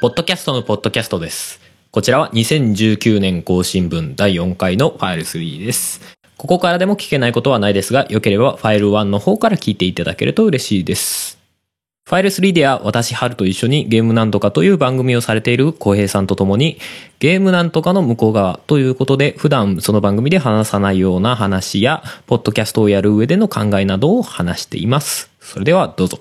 ポッドキャストのポッドキャストです。こちらは2019年更新分第4回のファイル3です。ここからでも聞けないことはないですが、よければファイル1の方から聞いていただけると嬉しいです。ファイル3では私、春と一緒にゲームなんとかという番組をされている浩平さんと共に、ゲームなんとかの向こう側ということで、普段その番組で話さないような話や、ポッドキャストをやる上での考えなどを話しています。それではどうぞ。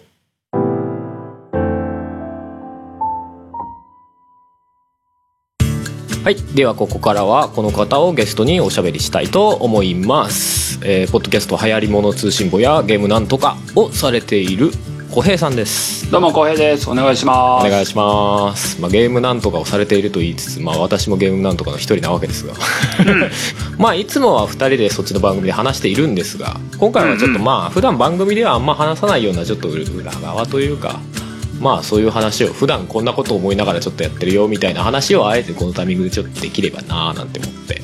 はい。では、ここからは、この方をゲストにおしゃべりしたいと思います。えー、ポッドキャスト流行り物通信簿やゲームなんとかをされている小平さんです。どうも、浩平です。お願いします。お願いします。まあ、ゲームなんとかをされていると言いつつ、まあ、私もゲームなんとかの一人なわけですが。まあ、いつもは二人でそっちの番組で話しているんですが、今回はちょっとまあ、普段番組ではあんま話さないような、ちょっと裏側というか、まあそういう話を普段こんなこと思いながらちょっとやってるよみたいな話をあえてこのタイミングでちょっとできればなーなんて思って、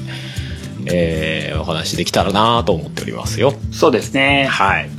えー、お話できたらなーと思っておりますよ。そうですね。はい。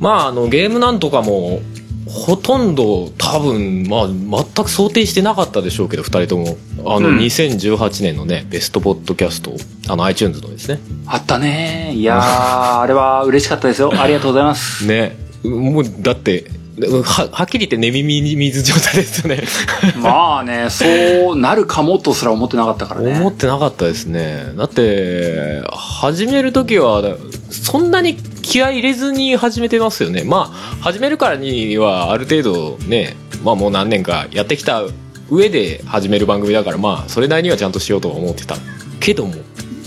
まああのゲームなんとかもほとんど多分まあ全く想定してなかったでしょうけど2人ともあのうん2018年のね、ベストポッドキャストあの iTunes のですねあったね。いやー、あれは嬉しかったですよ。ありがとうございます。ねもうだってははっきり言って寝耳に水状態ですよね。まあね、そうなるかもとすら思ってなかったからね。思ってなかったですね。だって始める時はそんなに気合い入れずに始めてますよね。まあ始めるからにはある程度ねまあもう何年かやってきた上で始める番組だからまあそれなりにはちゃんとしようとは思ってたけども。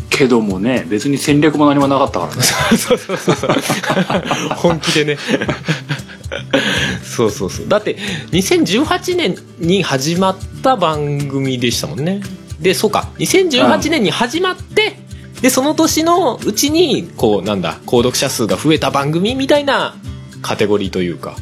けどもね、別に戦略も何もなかったからね。そうそうそうそう。本気でねそうそうそう。だって2018年に始まった番組でしたもんね。でそうか。2018年に始まって、でその年のうちにこうなんだ購読者数が増えた番組みたいなカテゴリーというか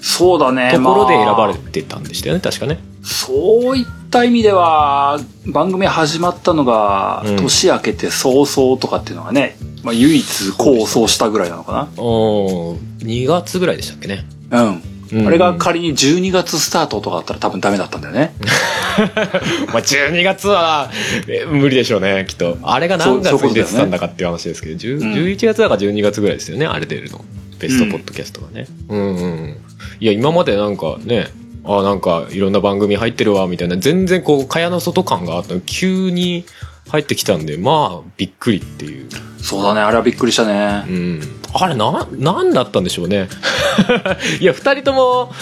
そうだね。ところで選ばれまてたんでしたよね確かね。あそういった意味では、番組始まったのがうん、年明けて早々とかっていうのがね、まあ唯一構想したぐらいなのかお2月ぐらいでしたっけね。な。うん。うん。あれが仮に12月スタートとかだったら多分ダメだったんだよね。まあ12月はえ無理でしょうねきっと。あれが何月に出てたんだかっていう話ですけど、10うん。11月だか12月ぐらいですよねあれ出るの。ベストポッドキャストがね。うんうんうん。いや今までなんかねあなんかいろんな番組入ってるわみたいな全然こう蚊帳の外感があったの急に入ってきたんでまあびっくりっていう。そうだね、あれはびっくりしたね。う。ん。あれな何だったんでしょうね。いや2人とも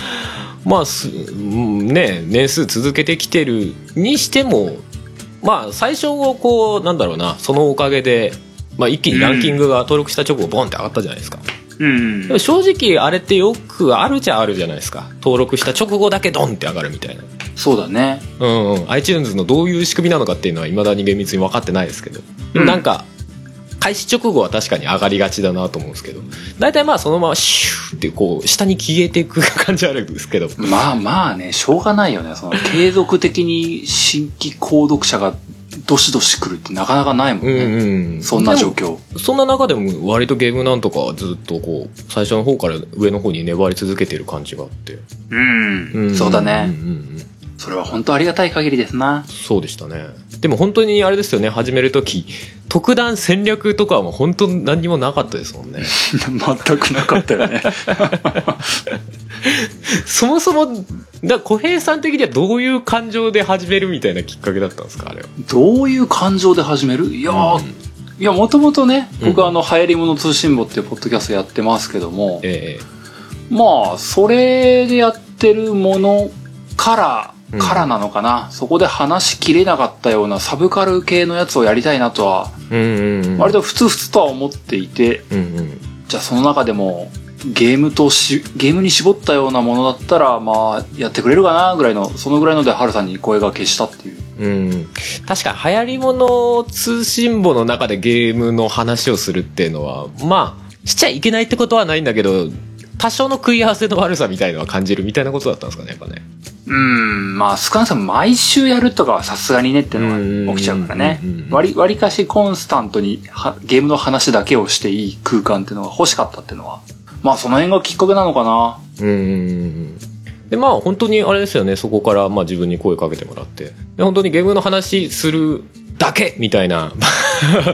まあすうんね年数続けてきてるにしてもまあ最初こうなんだろうなそのおかげで、まあ、一気にランキングが登録した直後ボンって上がったじゃないですか、うんでも正直あれってよくあるじゃあるじゃないですか。登録した直後だけドンって上がるみたいな。そうだね。うんうん。iTunes のどういう仕組みなのかっていうのはいまだに厳密に分かってないですけど、でもなんか開始直後は確かに上がりがちだなと思うんですけど。大体まあそのままシューってこう下に消えていく感じあるんですけど。まあまあね、しょうがないよね。その継続的に新規購読者がどしどし来るってなかなかないもんうんね。うんそんな状況。そんな中でも割とゲームなんとかはずっとこう最初の方から上の方に粘り続けてる感じがあって、うん。そうだうんね。うんうんそれは本当ありがたい限りですな。そうでしたねでも本当にあれですよね始める時。特段戦略とかはもう本当何にもなかったですもんね。全くなかったよね。そもそもだ小平さん的にはどういう感情で始めるみたいなきっかけだったんですかあれは？どういう感情で始める？いやー、うん。いや、もともとね、僕うん。はあの、流行り物通信簿っていうポッドキャストやってますけども、えまあ、それでやってるものから、うんからなのかな、そこで話しきれなかったようなサブカル系のやつをやりたいなとは、えうんうんうん。割とふつふつとは思っていて、うんうん。じゃあその中でも、ゲームとし、ゲームに絞ったようなものだったら、まあ、やってくれるかなぐらいの、そのぐらいので、ハルさんに声がけしたっていう。うん、確か流行り物通信簿の中でゲームの話をするっていうのはまあしちゃいけないってことはないんだけど多少の食い合わせの悪さみたいのは感じるみたいなことだったんですかねやっぱねうん、まあ少なくとも毎週やるとかはさすがにねっていうのが起きちゃうからね。割り、割りかしコンスタントにはゲームの話だけをしていい空間っていうのが欲しかったっていうのは。まあその辺がきっかけなのかな。うんでまあ本当にあれですよねそこからまあ自分に声かけてもらってで本当にゲームの話するだけみたいな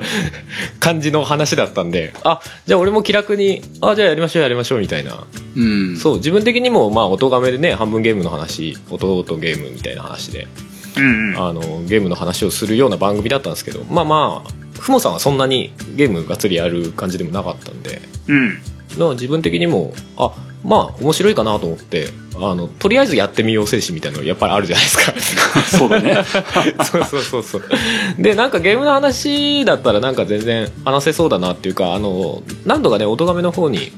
感じの話だったんであじゃあ俺も気楽にあじゃあやりましょうやりましょうみたいなうん。そう自分的にもまあ音がめでね半分ゲームの話音とゲームみたいな話でうんうん。あのゲームの話をするような番組だったんですけどまあまあふもさんはそんなにゲームがっつりやる感じでもなかったんでうん。自分的にもあまあ面白いかなと思ってあのとりあえずやってみよう精神みたいなのやっぱりあるじゃないですかそうだね。そうそうそうそうでなんかゲームの話だったらなんか全然話せそうだなっていうかあの何度かね音亀の方に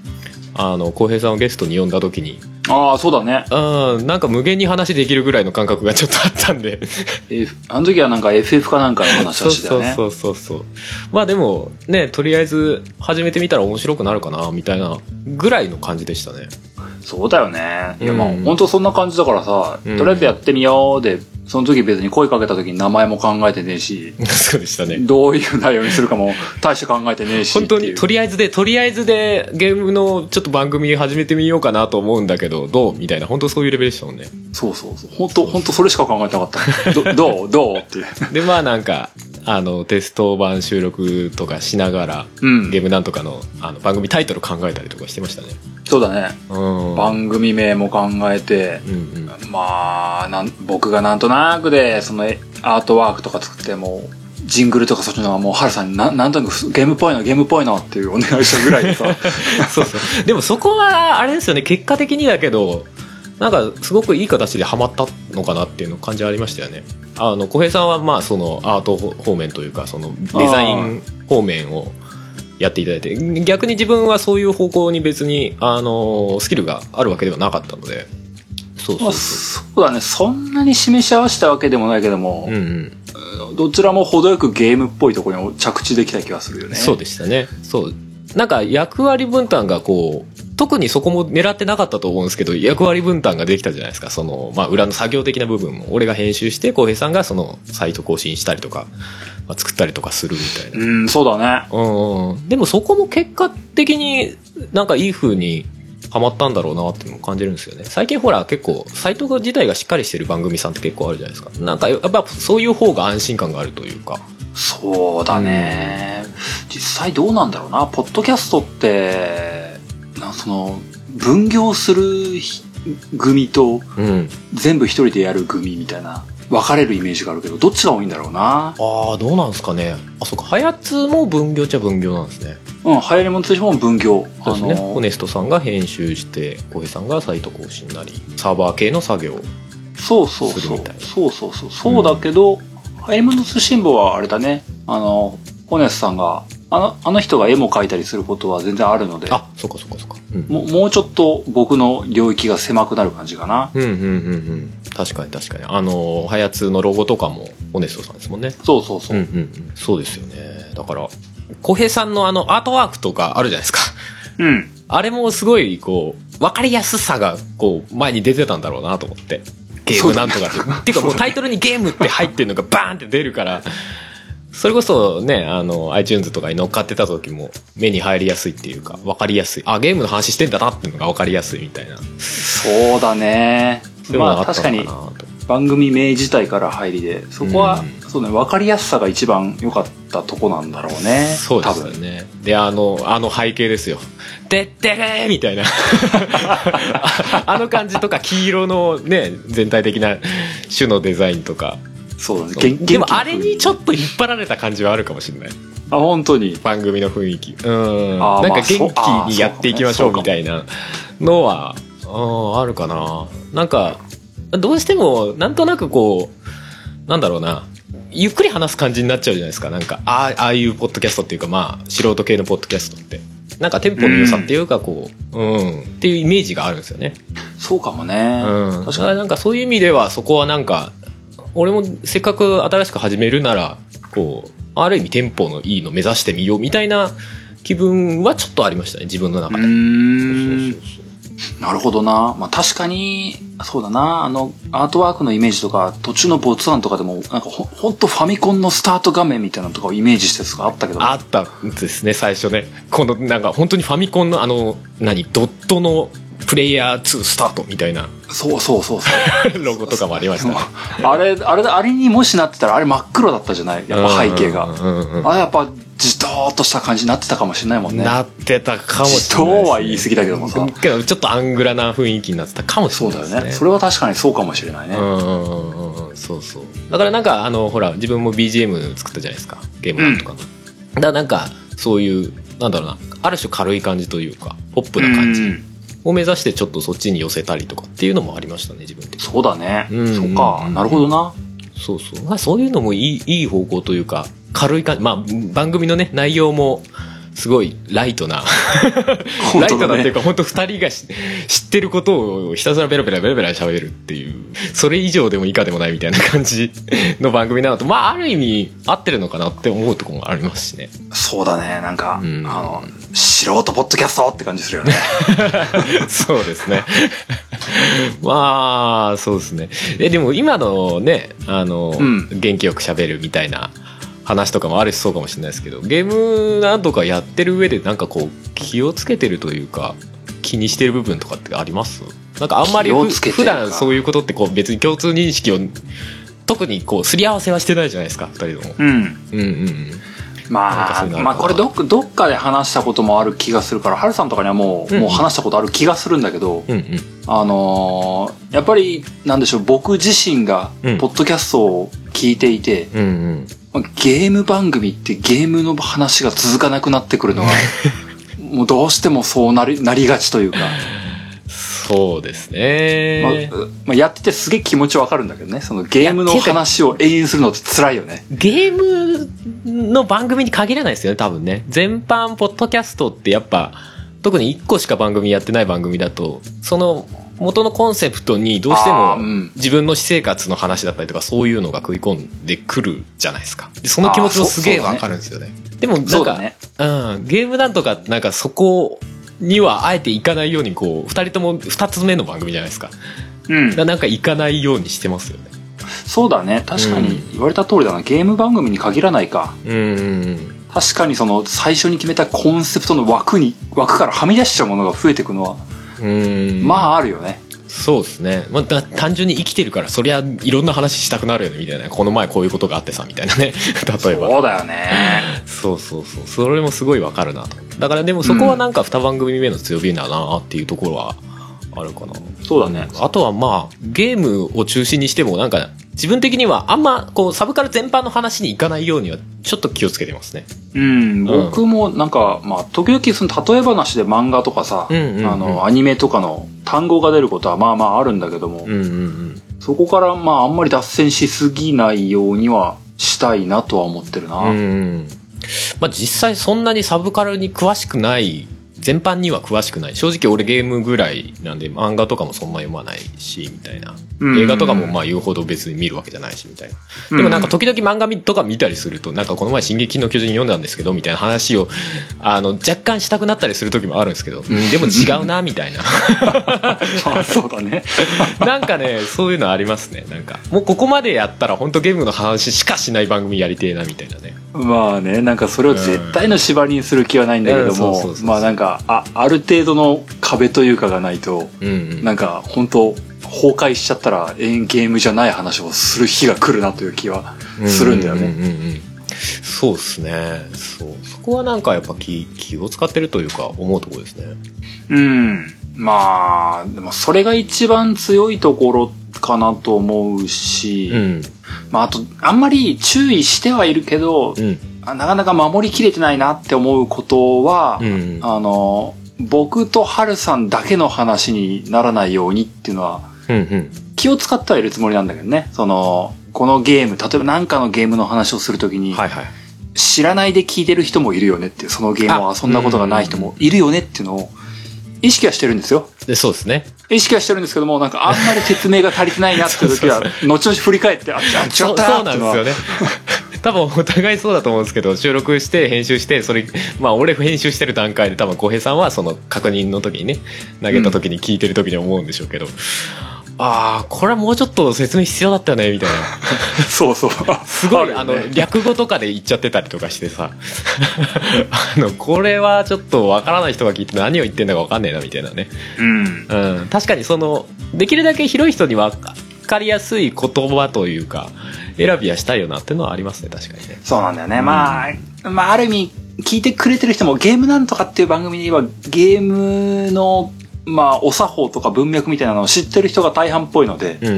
あの浩平さんをゲストに呼んだ時にああ、そうだね。うんなんか無限に話できるぐらいの感覚がちょっとあったんで F あの時はなんか FF かなんかの話そうはしてね。そうそうそうそうまあでもねとりあえず始めてみたら面白くなるかなみたいなぐらいの感じでしたねそうだよね。いや、まあ、うん本当そんな感じだからさ、うんとりあえずやってみようで、その時別に声かけた時に名前も考えてねえし、そうでしたねどういう内容にするかも大して考えてねえし。本当にとりあえずでとりあえずでゲームのちょっと番組始めてみようかなと思うんだけどどうみたいな本当そういうレベルでしたもんねそうそうそう。本当本当それしか考えてなかった。どどう？どう？っていう。でまあなんかあのテスト版収録とかしながら、うん。ゲームなんとかのあの番組タイトル考えたりとかしてましたね。そうだね。うん。番組名も考えて、うんうん。まあ、なん僕がなんとなくで、そのえアートワークとか作ってもう、ジングルとかそっちのはもう、ハルさんにななんとなくゲームっぽいな、ゲームっぽいなっていうお願いしたぐらいでさ。そうそう。でもそこはあれですよね。結果的にだけどなんかすごくいい形でハマったのかなっていうの感じありましたよね。あの小平さんはまあそのアート方面というかそのデザイン方面をやっていただいて逆に自分はそういう方向に別にあのスキルがあるわけではなかったので。そうそまあ、う。そそうだね。そんなに示し合わせたわけでもないけども、ううんうん。どちらも程よくゲームっぽいところに着地できた気がするよね。そうでしたね。そう。なんか役割分担がこう特にそこも狙ってなかったと思うんですけど役割分担ができたじゃないですか。その、まあ、裏の作業的な部分も。俺が編集して浩平さんがそのサイト更新したりとか、まあ、作ったりとかするみたいな。うん、そうだね。うんうん。でもそこも結果的になんかいい風にハマったんだろうなっていうのを感じるんですよね。最近ほら結構サイト自体がしっかりしてる番組さんって結構あるじゃないですか。なんかやっぱそういう方が安心感があるというか。そうだね。実際どうなんだろうな。ポッドキャストって、なその、分業するひ組とうん全部一人でやる組みたいな、分かれるイメージがあるけど、どっちが多いんだろうな。ああどうなんですかねあそうかハヤツも分業っちゃ分業なんですねうん、流行り物としても分業。そうですね、あのホネストさんが編集して浩平さんがサイト更新なりサーバー系の作業そうそうそうするみたい。そうそうそう。そうだけど、流行り物通信簿はあれだね。あの、ホネスさんが、あの、あの人が絵も描いたりすることは全然あるので、あそっかそっかそっか。うん。ももうちょっと僕の領域が狭くなる感じかな。うんうんうんうん。確かに確かに。あのハヤツのロゴとかもホネストさんですもんね。そうそうそう。う。んうんうん。そうですよね。だから浩平さんのあのアートワークとかあるじゃないですか。うん。あれもすごいこう分かりやすさがこう前に出てたんだろうなと思って。ゲームなんとかって。っていうかもうタイトルにゲームって入ってるのがバーンって出るからそれこそねあの iTunes とかに乗っかってた時も目に入りやすいっていうか分かりやすいあゲームの話してんだなっていうのが分かりやすいみたいなそうだね。まがあ確かに番組名自体から入りで、そこは、うんそうね、分かりやすさが一番良かったとこなんだろうね。そうですよ。ねであのあの背景ですよ「でってれー!」みたいなあ あの感じとか黄色のね全体的な種のデザインとかそうだね。元でもあれにちょっと引っ張られた感じはあるかもしれない。あ、本当に。番組の雰囲気。うん。なんか元気にやっていきましょうみたいなのはうんあるかな。なんかどうしてもなんとなくこうなんだろうな。ゆっくり話す感じになっちゃうじゃないですか。なんかああああいうポッドキャストっていうかまあ素人系のポッドキャストって。なんかテンポの良さっていうかこううん。っていうイメージがあるんですよね。そうかもね。うん、確かに。なんかそういう意味ではそこはなんか俺もせっかく新しく始めるならこうある意味テンポのいいの目指してみようみたいな気分はちょっとありましたね自分の中で。うーんそうそうそうなるほどな。まあ確かに、そうだな。あの、アートワークのイメージとか、途中のボツ案とかでも、なんかほほんとファミコンのスタート画面みたいなのとかをイメージしたやつがあったけど。あったんですね最初ねこのなんか本当にファミコンのあの何？ドットのプレイヤー2スタートみたいな。そうそうそうそう。ロゴとかもありましたね。あれ、あれ、あれにもしなってたら、あれ真っ黒だったじゃない？やっぱ背景が。うんうんうんあれやっぱ、じとーっとした感じになってたかもしれないもんね。なってたかもしじれないね、とーは言い過ぎだけどもさ。けどちょっとアングラな雰囲気になってたかもしれないね。そうだよね。それは確かにそうかもしれないね。うんうんうんうんうん。そうそう。だからなんかあのほら自分も BGM 作ったじゃないですか。ゲームとか。の、だからなんかそういうなんだろうな。ある種軽い感じというかポップな感じ。うんを目指してちょっとそっちに寄せたりとかっていうのもありましたね自分的に。そうだね。うん。そうか。なるほどな。そうそう。まあそういうのもいいいい方向というか軽い感じまあ番組のね内容もすごいライトな。ライトなっていうか本当二人がし知ってることをひたすらベラベラベラベラ喋るっていう。それ以上でも以下でもないみたいな感じの番組なのとまあある意味合ってるのかなって思うところもありますしね。そうだね。なんか、うん。あの、素人ポッドキャストって感じするよね。そうですねまあそうですねえでも今のねあの、うん元気よく喋るみたいな話とかもあるしそうかもしれないですけどゲームなんとかやってる上でなんかこう気をつけてるというか気にしてる部分とかってあります？なんかあんまり普段そういうことってこう別に共通認識を特にこうすり合わせはしてないじゃないですか二人とも。うん。うんうんうんまあ、まあこれどっかどっかで話したこともある気がするから、ハルさんとかにはもう、うん。もう話したことある気がするんだけど、うんうん。あのーやっぱり、なんでしょう、僕自身がうん、ポッドキャストを聞いていて、うんうん。まあゲーム番組ってゲームの話が続かなくなってくるのが、もうどうしてもそうなり、なりがちというか、そうですね、まあまあ、やっててすげえ気持ちわかるんだけどね、そのゲームの話を永遠するのって辛いよね。ゲームの番組に限らないですよね、多分ね。全般、ポッドキャストってやっぱ、特に1個しか番組やってない番組だと、その元のコンセプトにどうしてあも自分の私生活の話だったりとかそういうのが食い込んでくるじゃないですか。でその気持ちもすげえわかるんですよね。でもなんか、そうだね。うん、ゲームなんとかなんかそこにはあえていかないようにこう、2人とも2つ目の番組じゃないですか。うんだなんか行かないようにしてますよね。そうだね。確かうんに言われた通りだな。ゲーム番組に限らないか。うんうんうん。確かにその最初に決めたコンセプトの枠に、枠からはみ出しちゃうものが増えていくのは、うん。まああるよね。そうですね。まあ、だ単純に生きてるから、そりゃいろんな話したくなるよね、みたいな。この前こういうことがあってさ、みたいなね。例えば。そうだよね。そうそうそう。それもすごいわかるなと。だからでもそこはなんか二番組目の強みだなっていうところはあるかな。そうだね。あとはまあ、ゲームを中心にしてもなんか、自分的にはあんまこうサブカル全般の話に行かないようにはちょっと気をつけてますね。うん、僕もなんか、まあ、時々その例え話で漫画とかさ、うんうんうんあの、アニメとかの単語が出ることはまあまああるんだけども、うんうんうん。そこからまああんまり脱線しすぎないようにはしたいなとは思ってるな。うんうん。まあ実際そんなにサブカルに詳しくない、全般には詳しくない。正直俺ゲームぐらいなんで漫画とかもそんな読まないし、みたいな。うん映画とかもまあ言うほど別に見るわけじゃないし、みたいな。でもなんか時々漫画とか見たりすると、なんかこの前進撃の巨人読んだんですけど、みたいな話を、あの、若干したくなったりする時もあるんですけど、うん、でも違うな、みたいな。ま あそうだね。なんかね、そういうのありますね。なんか、もうここまでやったら本当ゲームの話しかしない番組やりてえな、みたいなね。まあね、なんかそれを絶対の縛りにする気はないんだけどもまあなんか、あ、ある程度の壁というかがないと、うんうん。なんか本当崩壊しちゃったらゲームじゃない話をする日が来るなという気はするんだよね。うううんうんそうですね。そう。そこはなんかやっぱ気、気を使ってるというか思うところですね。うん。まあ、でもそれが一番強いところかなと思うし、うん。まああと、あんまり注意してはいるけど、うん。あなかなか守りきれてないなって思うことは、うん。あの、僕とハルさんだけの話にならないようにっていうのは、うんうん。気を使ってはいるつもりなんだけどね。その、このゲーム、例えば何かのゲームの話をするときに、はいはい。知らないで聞いてる人もいるよねっていう、そのゲームを遊んだことがない人もいるよねっていうのを、意識はしてるんですよ。で、そうですね。意識はしてるんですけども、なんかあんまり説明が足りてないなっていう時は、後々振り返って、あ、違ったなそうなんですよね。多分お互いそうだと思うんですけど収録して編集してそれまあ俺編集してる段階で多分浩平さんはその確認の時にね投げた時に聞いてる時に思うんでしょうけど、ああこれはもうちょっと説明必要だったよねみたいな。そうそう。すごいあ,、ね。の略語とかで言っちゃってたりとかしてさ。あのこれはちょっとわからない人が聞いて何を言ってんだかわかんねえなみたいなね。うん。うん、確かにそのできるだけ広い人に分かりやすい言葉というか選びはしたいよなっていうのはありますね確かにね。そうなんだよね。まあ、まあ、ある意味、聞いてくれてる人もゲームなんとかっていう番組で言えば、ゲームの、まあ、お作法とか文脈みたいなのを知ってる人が大半っぽいので、うんうん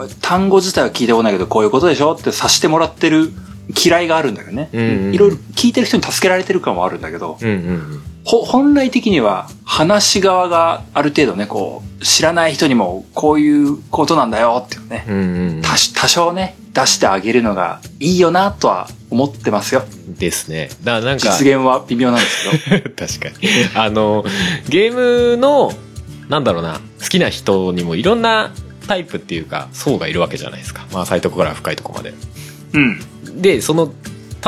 うん。単語自体は聞いたことないけど、こういうことでしょって察してもらってる嫌いがあるんだけどね。うんうんうん。いろいろ聞いてる人に助けられてる感はあるんだけど、うんうんほ本来的には話し側がある程度ね、こう、知らない人にもこういうことなんだよっていうね、うんうん多少ね、出してあげるのがいいよなとは思ってますよ。ですねだからなんか実現は微妙なんですけど。確かにあのゲームのなんだろうな好きな人にもいろんなタイプっていうか層がいるわけじゃないですかまあ浅いところから深いところまでうん。でその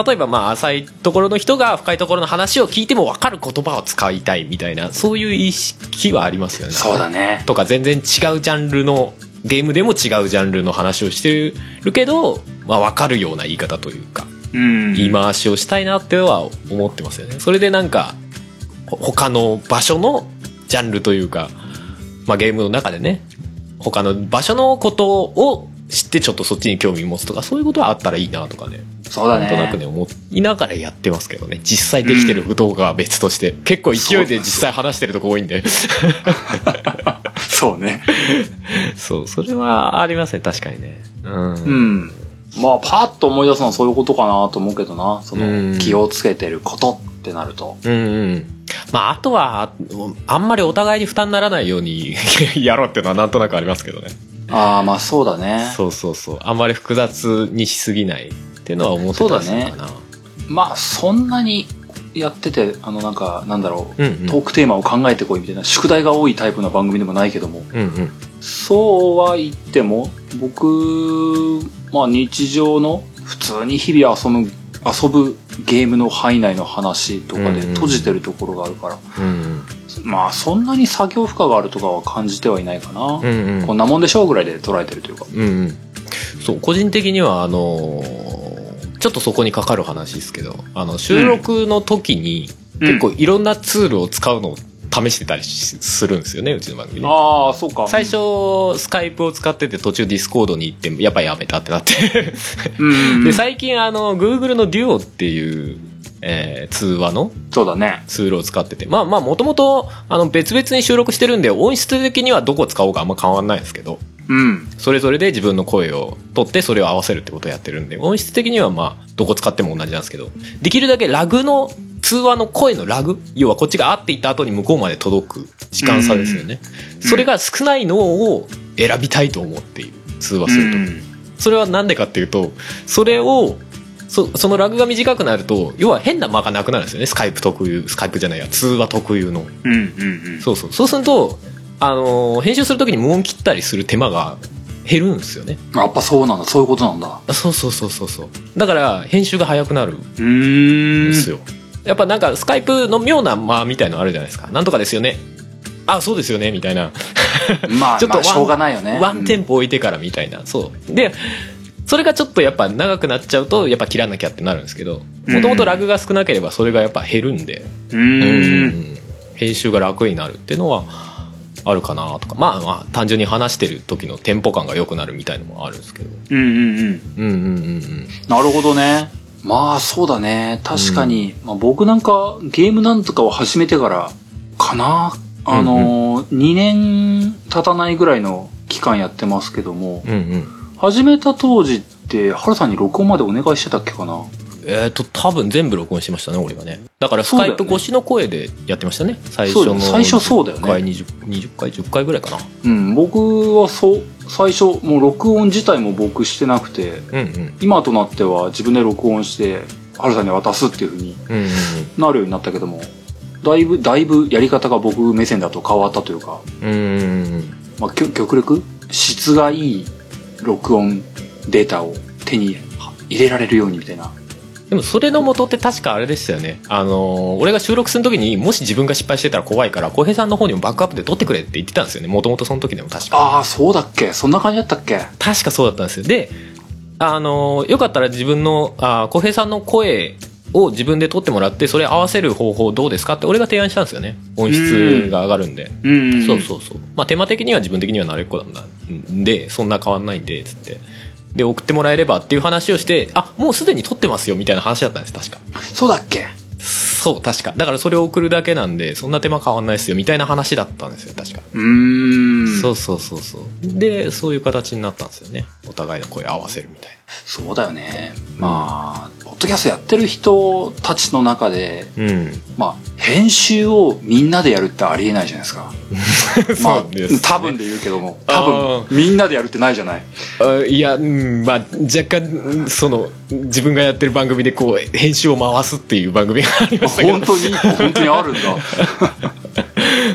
例えばまあ浅いところの人が深いところの話を聞いても分かる言葉を使いたいみたいなそういう意識はありますよねそうだね。とか全然違うジャンルのゲームでも違うジャンルの話をしてるけど、まあ、分かるような言い方というかうん。言い回しをしたいなっては思ってますよね。それでなんかほ他の場所のジャンルというか、まあ、ゲームの中でね他の場所のことを知ってちょっとそっちに興味持つとかそういうことはあったらいいなとかねそうだなんとなくね。ね思いながらやってますけどね。実際できてる動画は別として、結構勢いで実際話してるとこ多いんで そうね。そうそれはありますね確かにねうん、うん。まあ、パッと思い出すのはそういうことかなと思うけどな。そうんの、気をつけてることってなると。うんうん。まあ、あとは、あんまりお互いに負担にならないように やろうっていうのはなんとなくありますけどね。ああ、まあそうだね。そうそうそう。あんまり複雑にしすぎないっていうのは思ってたりするかな。まあ、そんなにやってて、あの、なんか、なんだろう。うんうん。トークテーマを考えてこいみたいな宿題が多いタイプの番組でもないけども。うんうん。そうは言っても、僕、まあ日常の普通に日々遊ぶ、遊ぶゲームの範囲内の話とかでうんうん閉じてるところがあるから、うんまあそんなに作業負荷があるとかは感じてはいないかな。うん。うんうんこんなもんでしょうぐらいで捉えてるというか。うんうん。そう、個人的には、あのーちょっとそこにかかる話ですけど、あの、収録の時に、結構いろんなツールを使うのを試してたりしするんですよね、うちの番組ね。ああ、そうか。最初、スカイプを使ってて途中ディスコードに行って、やっぱやめたってなって。うん。で、最近あの、Google の Duo っていう、えー通話の？そうだね。ツールを使ってて、まあまあ、もともと、あの、別々に収録してるんで、音質的にはどこ使おうかあんま変わんないですけど、うん。それぞれで自分の声を録って、それを合わせるってことをやってるんで、音質的にはまあ、どこ使っても同じなんですけど、できるだけラグの、通話の声のラグ要はこっちが合っていった後に向こうまで届く時間差ですよね。うんそれが少ないのを選びたいと思っている。通話すると。うんそれはなんでかっていうと、それを、そそのラグが短くなると、要は変な間がなくなるんですよね。スカイプ特有、スカイプじゃないや、通話特有の。うんうんうん。そうそう。そうすると、あのー編集するときに無音切ったりする手間が減るんですよね。やっぱそうなんだ。そういうことなんだ。あそうそうそうそうそう。だから、編集が早くなるんうーん。ですよ。やっぱなんか、スカイプの妙な間みたいのあるじゃないですか。なんとかですよね。あ、そうですよね、みたいな。まあ、ちょっとまあ、しょうがないよね。ワンテンポ置いてからみたいな。そう。で、それがちょっとやっぱ長くなっちゃうと、やっぱ切らなきゃってなるんですけど、もともとラグが少なければそれがやっぱ減るんで、うーん。編集が楽になるっていうのはあるかなとか。まあまあ、単純に話してる時のテンポ感が良くなるみたいのもあるんですけど。うんうんうん。うんうんうんうん。なるほどね。まあそうだね。確かに。まあ、僕なんかゲームなんとかを始めてからかな。あのー、2年経たないぐらいの期間やってますけども、うんうん。始めた当時って、ハルさんに録音までお願いしてたっけかな？えっ、と、多分全部録音してましたね、俺がね。だからスカイプ越しの声でやってましたね。最初の。最初そうだよね10回、20, 20回、10回ぐらいかな。うん、僕はそう、最初、もう録音自体も僕してなくて、うんうん。今となっては自分で録音して、ハルさんに渡すっていう風にうんうんうん。なるようになったけども、だいぶ、だいぶやり方が僕目線だと変わったというか、うんうんうん。まあ、極力？質がいい録音データを手に入れられるようにみたいな。でもそれの元って確かあれでしたよね。あの俺が収録する時にもし自分が失敗してたら怖いから浩平さんの方にもバックアップで撮ってくれって言ってたんですよね。もともとその時でも確か。ああ、そうだっけ。そんな感じだったっけ？確かそうだったんですよ。であのよかったら自分のあ浩平さんの声を自分で撮ってもらってそれ合わせる方法どうですかって俺が提案したんですよね。音質が上がるんで。うん。そうそうそう。まあテーマ的には自分的には慣れっこなんでそんな変わんないんでつって。で送ってもらえればっていう話をしてあもうすでに撮ってますよみたいな話だったんです確か。そうだっけ？そう確か。だからそれを送るだけなんでそんな手間変わんないですよみたいな話だったんですよ確か。うーん。そうそうそうそう。でそういう形になったんですよね。お互いの声合わせるみたいそうだよね。まあ、ポッドキャストやってる人たちの中で、なうんまあ、編集をみんなでやるってありえないじゃないですか。まあね、多分で言うけども、多あ分、みんなでやるってないじゃない。あいや、うん、まあ若干うんその自分がやってる番組でこう編集を回すっていう番組がありましたけど本当に、本当にあるんだ。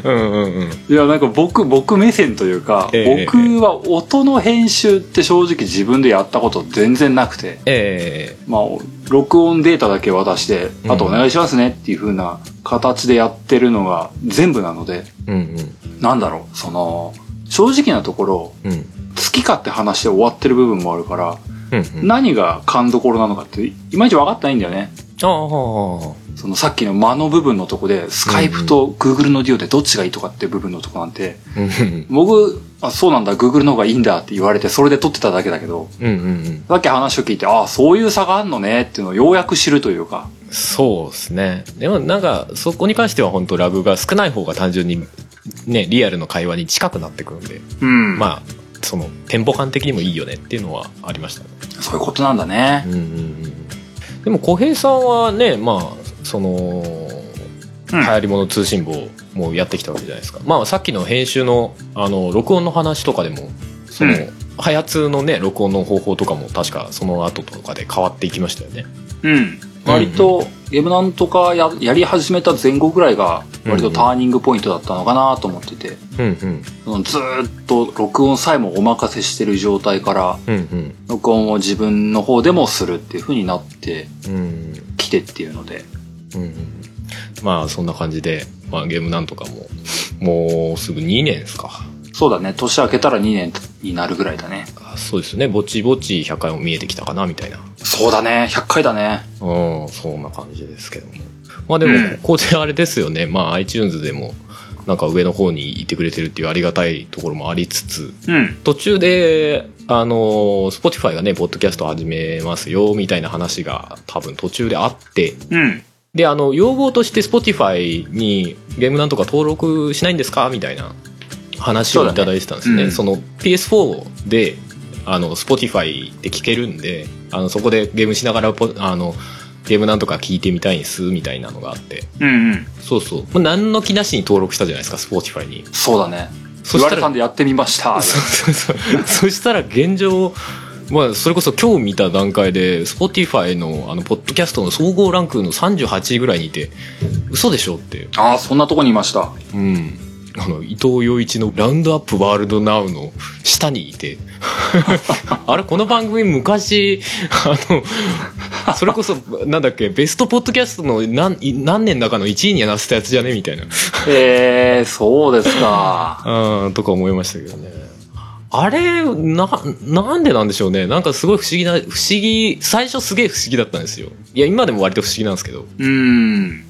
うんうんうんいや、なんか僕、僕目線というか、ええ僕は音の編集って正直自分でやったこと全然なくて、えまあ、録音データだけ渡して、うん。あとお願いしますねっていう風な形でやってるのが全部なので、えうん。なんだろう、その、正直なところ、うん。うん好き勝手話して終わってる部分もあるから、うんうん。何が勘どころなのかって、いまいち分かってないんだよね。ああそのさっきの間の部分のとこで、スカイプと Google のデュオでどっちがいいとかっていう部分のとこなんて、僕、あ、そうなんだ、Google の方がいいんだって言われて、それで撮ってただけだけど、さっき話を聞いて、ああ、そういう差があんのねっていうのをようやく知るというか、そうですね。でもなんかそこに関しては本当ラグが少ない方が単純にねリアルの会話に近くなってくるんで。うん。まあそのテンポ感的にもいいよねっていうのはありましたね。そういうことなんだね。う。んうんうん。でも小平さんはねまあそのうん。流行り物通信簿もやってきたわけじゃないですか、まあさっきの編集のあの録音の話とかでもその、うん。ハヤツのね録音の方法とかも確かその後とかで変わっていきましたよね。うん。割と、ゲームなんとかややり始めた前後ぐらいが、割とターニングポイントだったのかなと思ってて、うんうん。ずーっと録音さえもお任せしてる状態から、うん録音を自分の方でもするっていう風になってうんうん。きてっていうので、うんうんまあそんな感じで、まあ、ゲームなんとかももうすぐ2年ですか。そうだね、年明けたら2年になるぐらいだね。あそうですね。ぼちぼち100回も見えてきたかなみたいな。そうだね、100回だね。うんそんな感じですけども。まあでもうん。ここであれですよね、まあ iTunes でもなんか上の方にいてくれてるっていうありがたいところもありつつうん。途中であの Spotify がねポッドキャスト始めますよみたいな話が多分途中であってうん。であの要望として Spotify にゲームなんとか登録しないんですか？みたいな話をいただいてたんですね。そだねうんそうの PS4 であの Spotify で聴けるんであのそこでゲームしながらポあのゲームなんとか聞いてみたいんですみたいなのがあって。うんうん。そうそう。もう何の気なしに登録したじゃないですか Spotify に。そうだね。そしたら言われたんでやってみました。そうそうそう。そしたら現状まあ、それこそ今日見た段階で Spotify のあのポッドキャストの総合ランクの38位ぐらいにいて嘘でしょってああ、そんなとこにいました。うん。あの伊藤洋一の「ラウンドアップワールドナウ」の下にいて。あれこの番組昔あのそれこそなんだっけベストポッドキャストの何何年だかの1位にはなってたやつじゃね？みたいな。ええそうですか。うんとか思いましたけどねあれななんでなんでしょうねなんかすごい不思議な不思議最初すげえ不思議だったんですよいや今でも割と不思議なんですけどうーん。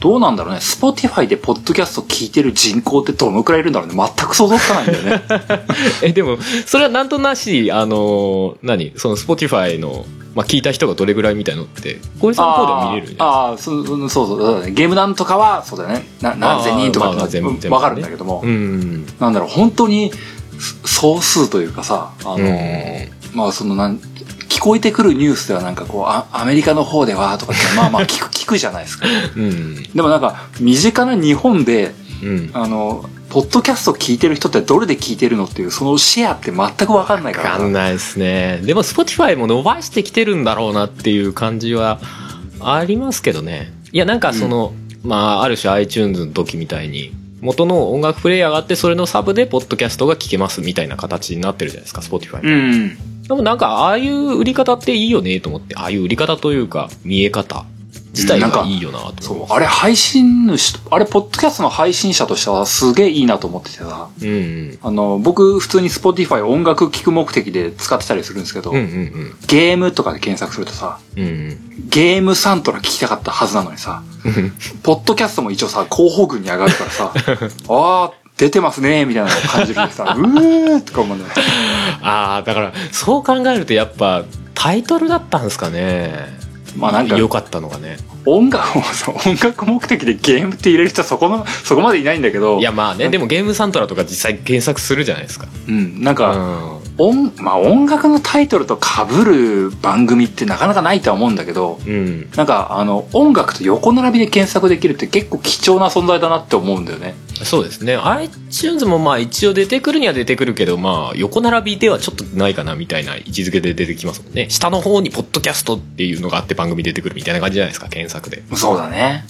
どうなんだろうね。スポティファイでポッドキャスト聞いてる人口ってどのくらいいるんだろうね。全く想像つかないんだよね。えでもそれはなんとなしあの何？その Spotify の、まあ、聞いた人がどれぐらいみたいのってこへいさんの方では見れるあーあー、そうそうそうだね。ゲームなんとかは、そうだね。な何千人とかって全部全部ねわかるんだけども、うんなんだろう、本当にす総数というかさ、あのーまあそのなん、聞こえてくるニュースではなんかこう、あアメリカの方ではとかって、まあまあ聞く、聞くじゃないですか。うん。でもなんか、身近な日本で、うん。あの、ポッドキャスト聞いてる人ってどれで聞いてるのっていう、そのシェアって全くわかんないから。わかんないですね。でも Spotify も伸ばしてきてるんだろうなっていう感じはありますけどね。いやなんかその、まあある種 iTunes の時みたいに元の音楽プレイヤーがあってそれのサブでポッドキャストが聞けますみたいな形になってるじゃないですか Spotify もうん。でもなんか、ああいう売り方っていいよねと思って、ああいう売り方というか、見え方自体がいいよなと思そう、あれ配信主、あれ、ポッドキャストの配信者としてはすげえいいなと思っててさ、う。うんうん。あの、僕、普通に Spotify 音楽聴く目的で使ってたりするんですけど、うんうんゲームとかで検索するとさ、うん。うんゲームサントラ聞きたかったはずなのにさ、うん。ポッドキャストも一応さ、候補群に上がるからさ、あー、出てますね、みたいなのを感じるんでさ、うーとか思うんだよね。ああ、だから、そう考えるとやっぱ、タイトルだったんですかね。まあなんか良かったのがね。音楽をさ、音楽目的でゲームって入れる人はそこの、そこまでいないんだけど、いやまあね、でもゲームサントラとか実際検索するじゃないですか。うん、なんうか、ん。音、まあ音楽のタイトルと被る番組ってなかなかないとは思うんだけど、うん。なんかあの、音楽と横並びで検索できるって結構貴重な存在だなって思うんだよね。そうですね。iTunes もまあ一応出てくるには出てくるけど、まあ横並びではちょっとないかなみたいな位置づけで出てきますもんね。下の方にポッドキャストっていうのがあって番組出てくるみたいな感じじゃないですか、検索で。そうだね。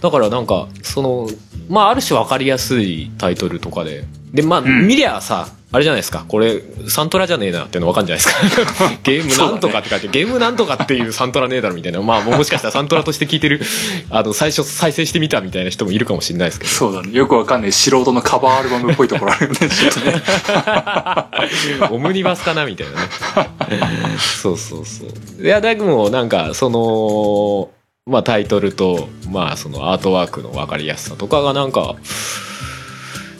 だからなんか、その、まあある種わかりやすいタイトルとかで。で、まあ、ん見りゃさ、あれじゃないですか。これ、サントラじゃねえなっていうのわかんじゃないですか。ゲームなんとかって書いて、ゲームなんとかっていうサントラねえだろみたいな。まあ、もしかしたらサントラとして聞いてる、あの、最初再生してみたみたいな人もいるかもしれないですけど。そうだね。よくわかんない素人のカバーアルバムっぽいところあるよね、ね。オムニバスかなみたいなね。そうそうそう。いや、でもなんか、その、まあタイトルと、まあそのアートワークの分かりやすさとかがなんか、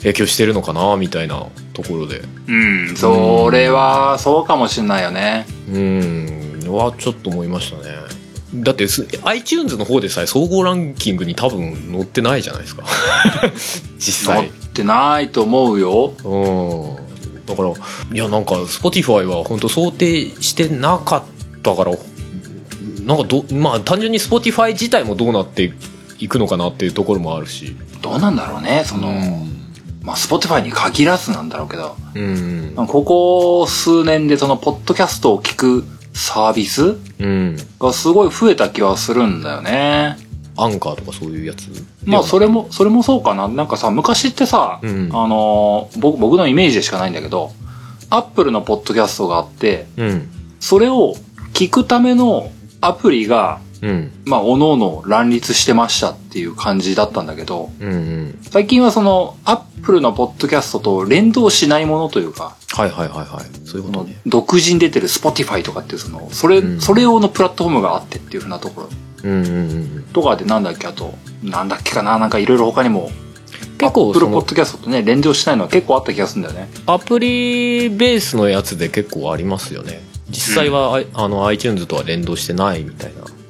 影響してるのかなみたいなところで。うん、それは、そうかもしんないよね。うん、はちょっと思いましたね。だってす iTunes の方でさえ総合ランキングに多分載ってないじゃないですか。実際乗っ。てないと思うよ。うん。だから、いや、なんか、Spotify は本当想定してなかったから、なんかど、まあ、単純に Spotify 自体もどうなっていくのかなっていうところもあるし。どうなんだろうね、その、うんまあ、スポティファイに限らずなんだろうけど、うん。ここ数年でその、ポッドキャストを聞くサービスうん。がすごい増えた気はするんだよね。アンカーとかそういうやつ？まあ、それも、それもそうかな。なんかさ、昔ってさ、うんあのー、僕、僕のイメージでしかないんだけど、アップルのポッドキャストがあって、うん。それを聞くためのアプリが、うん。まあ、おのの乱立してましたっていう感じだったんだけど、うん。うん。最近はその、アップルのポッドキャストと連動しないものというか、はいはいはいはい。そういうことね。独自に出てる Spotify とかっていうその、それ、うんそれ用のプラットフォームがあってっていうふうなところうんうんうん。とかでなんだっけ、あと、なんだっけかな、なんかいろいろ他にも、結構アップルポッドキャストとね、連動しないのは結構あった気がするんだよね。アプリベースのやつで結構ありますよね。実際は、ああの iTunes とは連動してないみたいなうん。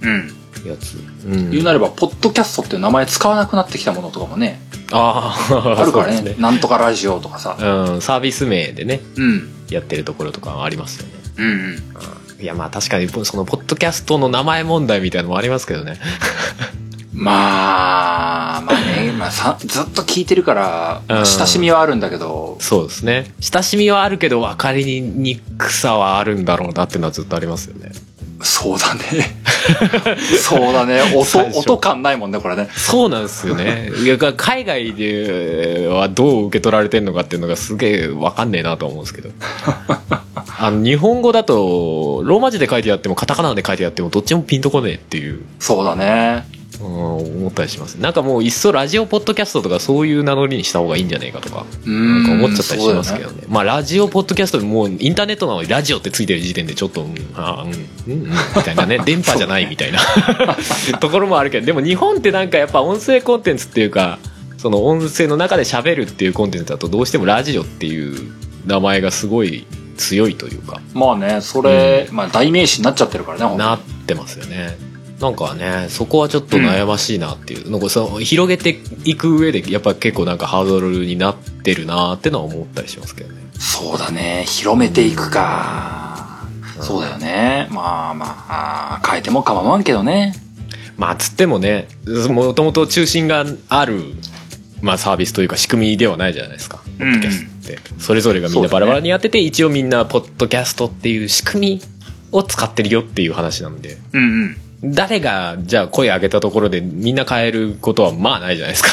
やつ。うん。言うなれば、ポッドキャストっていう名前使わなくなってきたものとかもね、ああ、あるからねそうですなんとかラジオとかさ。うん、サービス名でね、うん。やってるところとかありますよね。うんうん。いや、まあ確かに、その、ポッドキャストの名前問題みたいなのもありますけどね。まあ、まあね、まあさ、ずっと聞いてるから、親しみはあるんだけど、そうですね。親しみはあるけど、分かりにくさはあるんだろうなっていうのはずっとありますよね。そうだね。そうだね。音音感ないもんね、これね。そうなんですよね。いや、海外ではどう受け取られてるのかっていうのがすげえ分かんねえなと思うんですけど。あの、日本語だと、ローマ字で書いてあっても、カタカナで書いてあっても、どっちもピンとこねえっていう、そうだね。うん、思ったりします。なんかもう、いっそラジオポッドキャストとかそういう名乗りにした方がいいんじゃねえかとか、うなんかん。思っちゃったりしますけどそうだよね。まあ、ラジオポッドキャストもう、インターネットなのにラジオってついてる時点でちょっと、うん、あうん、うん、うん、みたいなね、電波じゃないみたいな ところもあるけど、でも日本ってなんかやっぱ音声コンテンツっていうか、その音声の中で喋るっていうコンテンツだとどうしてもラジオっていう名前がすごい強いというか、まあね、それ、まあ代名詞になっちゃってるからね、なってますよね。なんかね、そこはちょっと悩ましいなっていう、なんかその広げていく上でやっぱ結構なんかハードルになってるなってのは思ったりしますけどね。そうだね。広めていくか。そうだよね。まあまあ、変えても構わんけどね。まあつってもねもともと中心がある、まあ、サービスというか仕組みではないじゃないですかポッドキャストって、それぞれがみんなバラバラにやってて、一応みんなポッドキャストっていう仕組みを使ってるよっていう話なんでうんうん。誰がじゃあ声上げたところでみんな変えることはまあないじゃないですか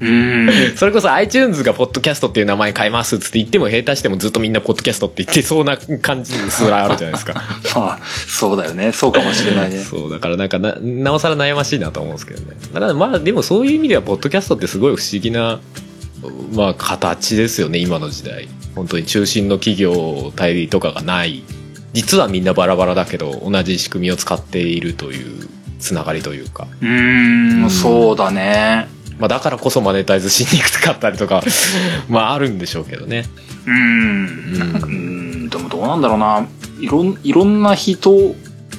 うん。それこそ iTunes がポッドキャストっていう名前変えますっつって言っても下手してもずっとみんなポッドキャストって言ってそうな感じすらあるじゃないですか まあ、そうだよね。そうかもしれないね。そうだからなんかななおさら悩ましいなと思うんですけどねだからまあでもそういう意味ではポッドキャストってすごい不思議なまあ形ですよね今の時代本当に中心の企業体とかがない実はみんなバラバラだけど同じ仕組みを使っているというつながりというか、うーん、そうだね。まあ、だからこそマネタイズしにくかったりとか まああるんでしょうけどねうーん。うーん、でもどうなんだろうな。いろん、いろんな人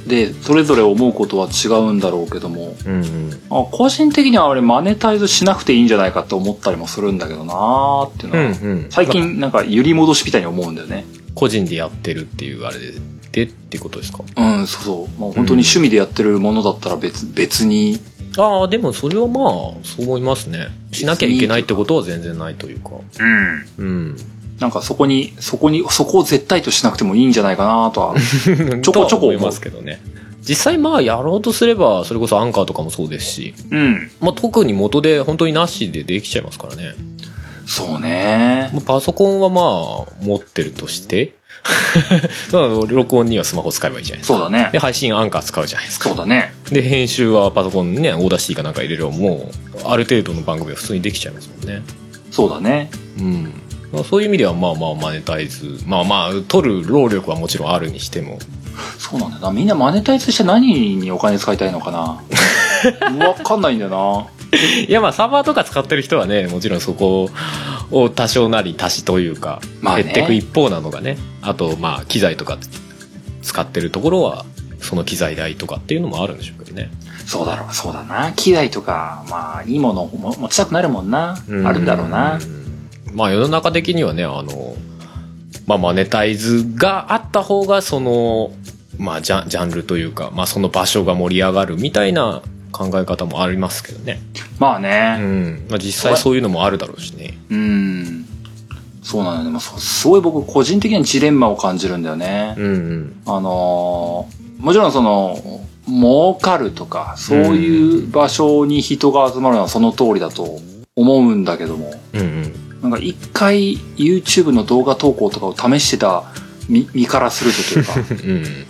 で、それぞれ思うことは違うんだろうけども、うんうんあ個人的にはあれマネタイズしなくていいんじゃないかって思ったりもするんだけどなーっていうのは、うんうん最近なんか揺り戻しみたいに思うんだよね。個人でやってるっていうあれででってことですか？うん、そうそう。まあ、本当に趣味でやってるものだったら別、別に、ああでもそれはまあそう思いますね。しなきゃいけないってことは全然ないというか。うん。うん。なんかそこに、そこに、そこを絶対としなくてもいいんじゃないかなとは。ちょこちょこ思いますけどね。実際まあやろうとすればそれこそアンカーとかもそうですし、うん。まあ、特に元で本当になしでできちゃいますからねそうね。まあパソコンはまあ持ってるとして まあ録音にはスマホ使えばいいじゃないですかそうだねで。配信アンカー使うじゃないですかそうだね。で編集はパソコンにねオーダシティかなんか入れればもうある程度の番組は普通にできちゃいますもんねそうだね。うんまあ、そういう意味ではまあまあマネタイズまあまあ取る労力はもちろんあるにしてもそうなんだよな。みんなマネタイズして何にお金使いたいのかな わかんないんだよな。いやまあサーバーとか使ってる人はねもちろんそこを多少なり足しというかまあね減っていく一方なのがねあとまあ機材とか使ってるところはその機材代とかっていうのもあるんでしょうけどねそうだろう、そうだな。機材とか、まあ、いいものをも持ちたくなるもんな。あるんだろうな。まあ世の中的にはねあのまあマネタイズがあった方がそのまあジャンジャンルというかまあその場所が盛り上がるみたいな考え方もありますけどねうまあね。ん、まあ、実際そういうのもあるだろうしねうん。そうなのよ。でもそう、すごい僕個人的にはジレンマを感じるんだよね。うんうんあのーもちろんその、儲かるとか、そういう場所に人が集まるのはその通りだと思うんだけども、うんうんなんか一回 YouTube の動画投稿とかを試してた身身からするとというか、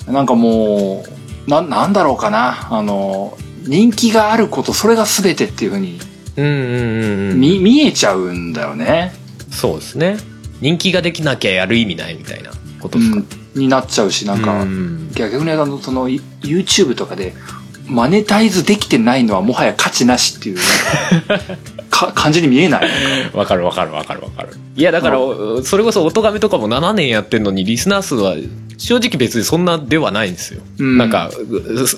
うんなんかもう、な、なんだろうかな。あの、人気があること、それが全てっていうふうに、うんうんうんうん見、見えちゃうんだよね。そうですね。人気ができなきゃやる意味ないみたいなことですか、うん、になっちゃうし、なんか、うん。逆にあの、その、YouTube とかで、マネタイズできてないのはもはや価値なしっていう、か、感じに見えない。わかるわかるわかるわかる。いやだからおそれこそ音亀とかも7年やってんのにリスナー数は正直別にそんなではないんですよ、うん。なんか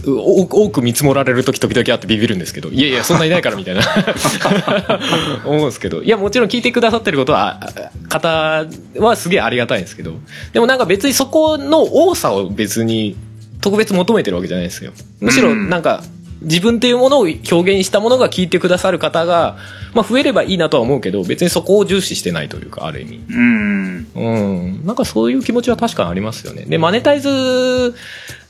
うう多く見積もられる時時々あってビビるんですけどいやいやそんないないからみたいな。思うんですけど。いやもちろん聞いてくださってることはあ方はすげえありがたいんですけど。でもなんか別にそこの多さを別に特別求めてるわけじゃないですよ。むしろなんか自分っていうものを表現したものが聞いてくださる方が、まあ、増えればいいなとは思うけど別にそこを重視してないというかある意味。うん。うん。なんかそういう気持ちは確かにありますよね。でマネタイズ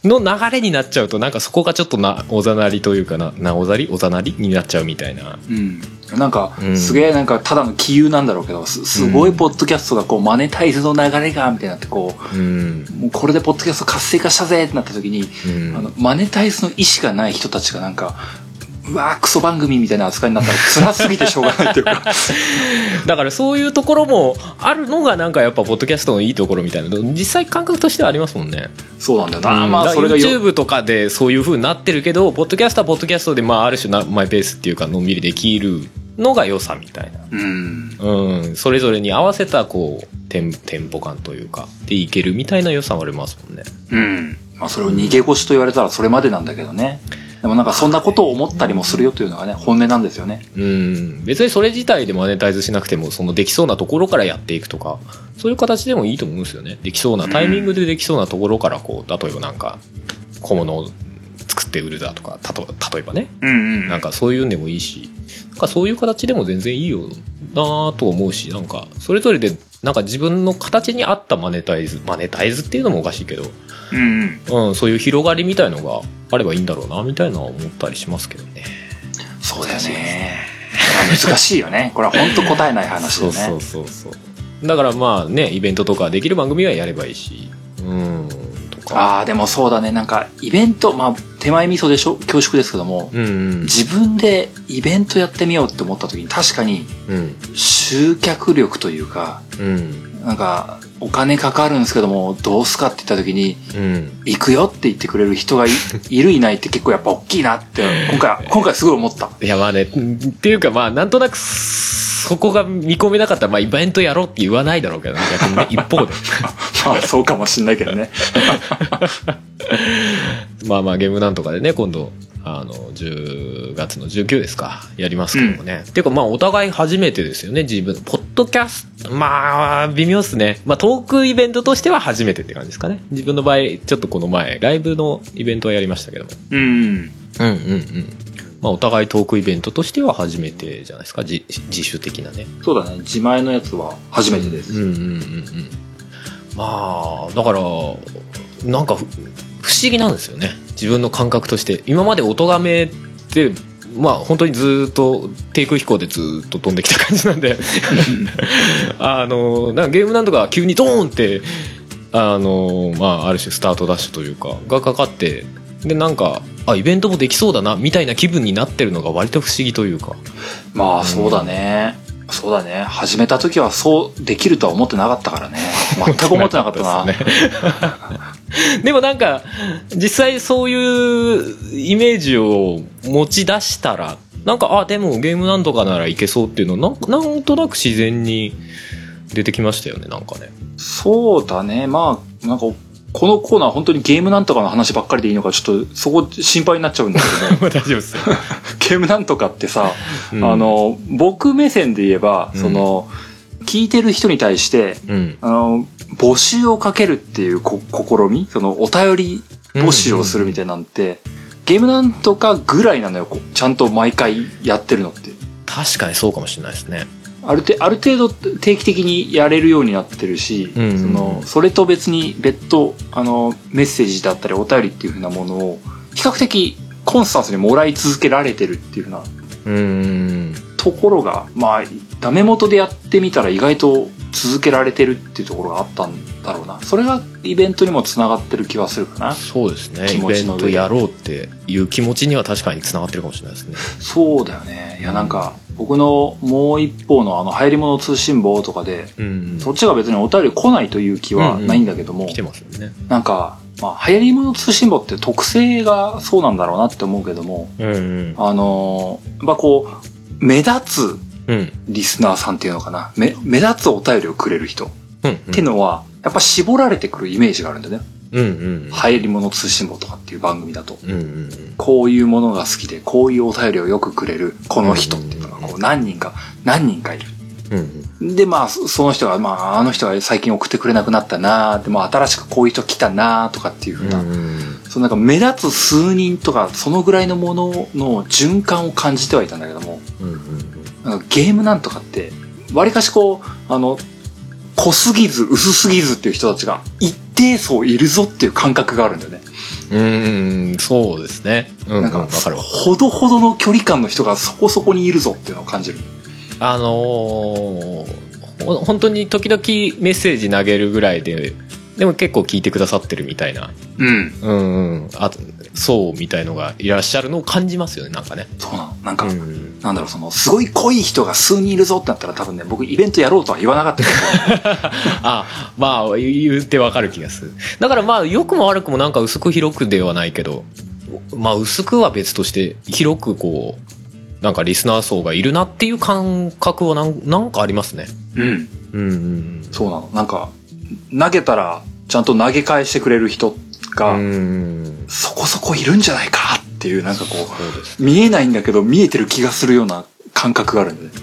の流れになっちゃうとなんかそこがちょっとなおざなりというかななおざりおざなりになっちゃうみたいな。うん。なんかう、んすげえなんか、ただの気憂なんだろうけど、すすごいポッドキャストがこう、マネタイズの流れが、みたいになってこうん。う、もうこれでポッドキャスト活性化したぜってなった時に、うん。あの、マネタイズの意思がない人たちがなんか、うわークソ番組みたいな扱いになったら辛すぎてしょうがないっていうか。だからそういうところもあるのがなんかやっぱポッドキャストのいいところみたいなの実際感覚としてはありますもんねそうなんだよな。うんまあ、それがよ、YouTube とかでそういう風になってるけどポッドキャストはポッドキャストでまあある種なマイペースっていうかのんびりできるのが良さみたいなうん。うん、それぞれに合わせたこうテンテンポ感というかでいけるみたいな良さはありますもんねうん。まあ、それを逃げ腰と言われたらそれまでなんだけどね。でもなんかそんなことを思ったりもするよというのがね、本音なんですよね。うん。別にそれ自体でマネタイズしなくてもそのできそうなところからやっていくとかそういう形でもいいと思うんですよね。できそうなタイミングでできそうなところからこう例えばなんか小物を作って売るだとかたと例えばね。うんうんなんかそういうんでもいいしなんかそういう形でも全然いいよなぁと思うしなんかそれぞれでなんか自分の形に合ったマネタイズマネタイズっていうのもおかしいけど、うんうん。うん、そういう広がりみたいのがあればいいんだろうなみたいな思ったりしますけどね。そうだよね。難しいよね。これは本当答えない話だよね。そうそうそうそう。だからまあねイベントとかできる番組はやればいいし。うん。ああ、でもそうだね。なんか、イベント、まあ、手前味噌でしょ？恐縮ですけども、うんうん。自分でイベントやってみようって思った時に、確かにうん。集客力というか、うん。なんか、お金かかるんですけども、どうすかって言った時に、うん行くよって言ってくれる人がい いるいないって結構やっぱ大きいなって、今回、今回すごい思った。いやまあねっていうかまあなんとなくそこが見込めなかったらまあイベントやろうって言わないだろうけどね逆にね 一方でまあ、そうかもしんないけどね。まあまあゲームなんとかでね今度あの10月の19ですか。やりますけどもね、っていうかまあお互い初めてですよね。自分ポッドキャストまあ微妙っすね。まあトークイベントとしては初めてって感じですかね。自分の場合ちょっとこの前ライブのイベントはやりましたけども。うん。うん。うんうんまあお互いトークイベントとしては初めてじゃないですか。自自主的なね。そうだね。自前のやつは初めてです。うんうんうんうん。まあだからなんかふ不思議なんですよね。自分の感覚として。今まで音がめってまあ本当にずーっと低空飛行でずーっと飛んできた感じなんで。あのなんかゲームなんとか急にドーンってあのまあある種スタートダッシュというかがかかってでなんかあイベントもできそうだなみたいな気分になってるのが割と不思議というか。まあ、そうだね。そうだね。始めた時はそうできるとは思ってなかったからね。全く思ってなかったな。ですね でもなんか実際そういうイメージを持ち出したらなんかあでもゲームなんとかならいけそうっていうのななんとなく自然に出てきましたよねなんかねそうだね。まあ、なんか、このコーナー本当にゲームなんとかの話ばっかりでいいのか、ちょっとそこ心配になっちゃうんだけど、大丈夫ですよ、ゲームなんとかってさ、うん。あの、僕目線で言えば、うん。その、聞いてる人に対して、うん。あの、募集をかけるっていうこ試み？その、お便り募集をするみたいなんて、ゲームなんとかぐらいなのよ、ちゃんと毎回やってるのって。確かにそうかもしれないですねあるてある程度定期的にやれるようになってるし、うんそのそれと別に別途あのメッセージだったりお便りっていう風なものを比較的コンスタンスにもらい続けられてるっていう風なうん。ところがまあダメ元でやってみたら意外と続けられてるっていうところがあったんだろうな。それがイベントにもつながってる気はするかな。そうですね。気イベントやろうっていう気持ちには確かにつながってるかもしれないですね。そうだよね。いやなんか僕のもう一方のあの流行り物通信簿とかでうん。そっちが別にお便り来ないという気はないんだけども、来てますよね。なんか、まあ、流行り物通信簿って特性がそうなんだろうなって思うけども、うんうん。あのーやっぱこう、目立つうんリスナーさんっていうのかな。目、目立つお便りをくれる人。うんっていうのは、やっぱ絞られてくるイメージがあるんだよね。うんうん。流行り物通信簿とかっていう番組だと。うんうんこういうものが好きで、こういうお便りをよくくれる、この人っていうのが、こう何人か、何人かいる。うんうん。で、まあ、そその人が、まあ、あの人が最近送ってくれなくなったなでも新しくこういう人来たなとかっていうふうな、うん。そのなんか目立つ数人とか、そのぐらいのものの循環を感じてはいたんだけども、うんうんなんかゲームなんとかって、わりかしこう、あの、濃すぎず薄すぎずっていう人たちが一定層いるぞっていう感覚があるんだよね。うん、そうですね。うん、なんか、わかるわ。ほどほどの距離感の人がそこそこにいるぞっていうのを感じる。あのーほ本当に時々メッセージ投げるぐらいで、でも結構聞いてくださってるみたいな、うん。うんうん、あそうみたいのがいらっしゃるのを感じますよね、なんかね。そうなの。なんか、うん、なんだろう、その、すごい濃い人が数人いるぞってなったら多分ね、僕イベントやろうとは言わなかったけど、あ、まあ、言ってわかる気がする。だからまあ、良くも悪くもなんか薄く広くではないけど、まあ、薄くは別として、広くこう、なんかリスナー層がいるなっていう感覚はなんなんかありますね。うん。うんうんうん。そうなの。なんか、投げたら、ちゃんと投げ返してくれる人が、うん。そこそこいるんじゃないかっていう、なんかこそう見えないんだけど、見えてる気がするような感覚があるんだよね。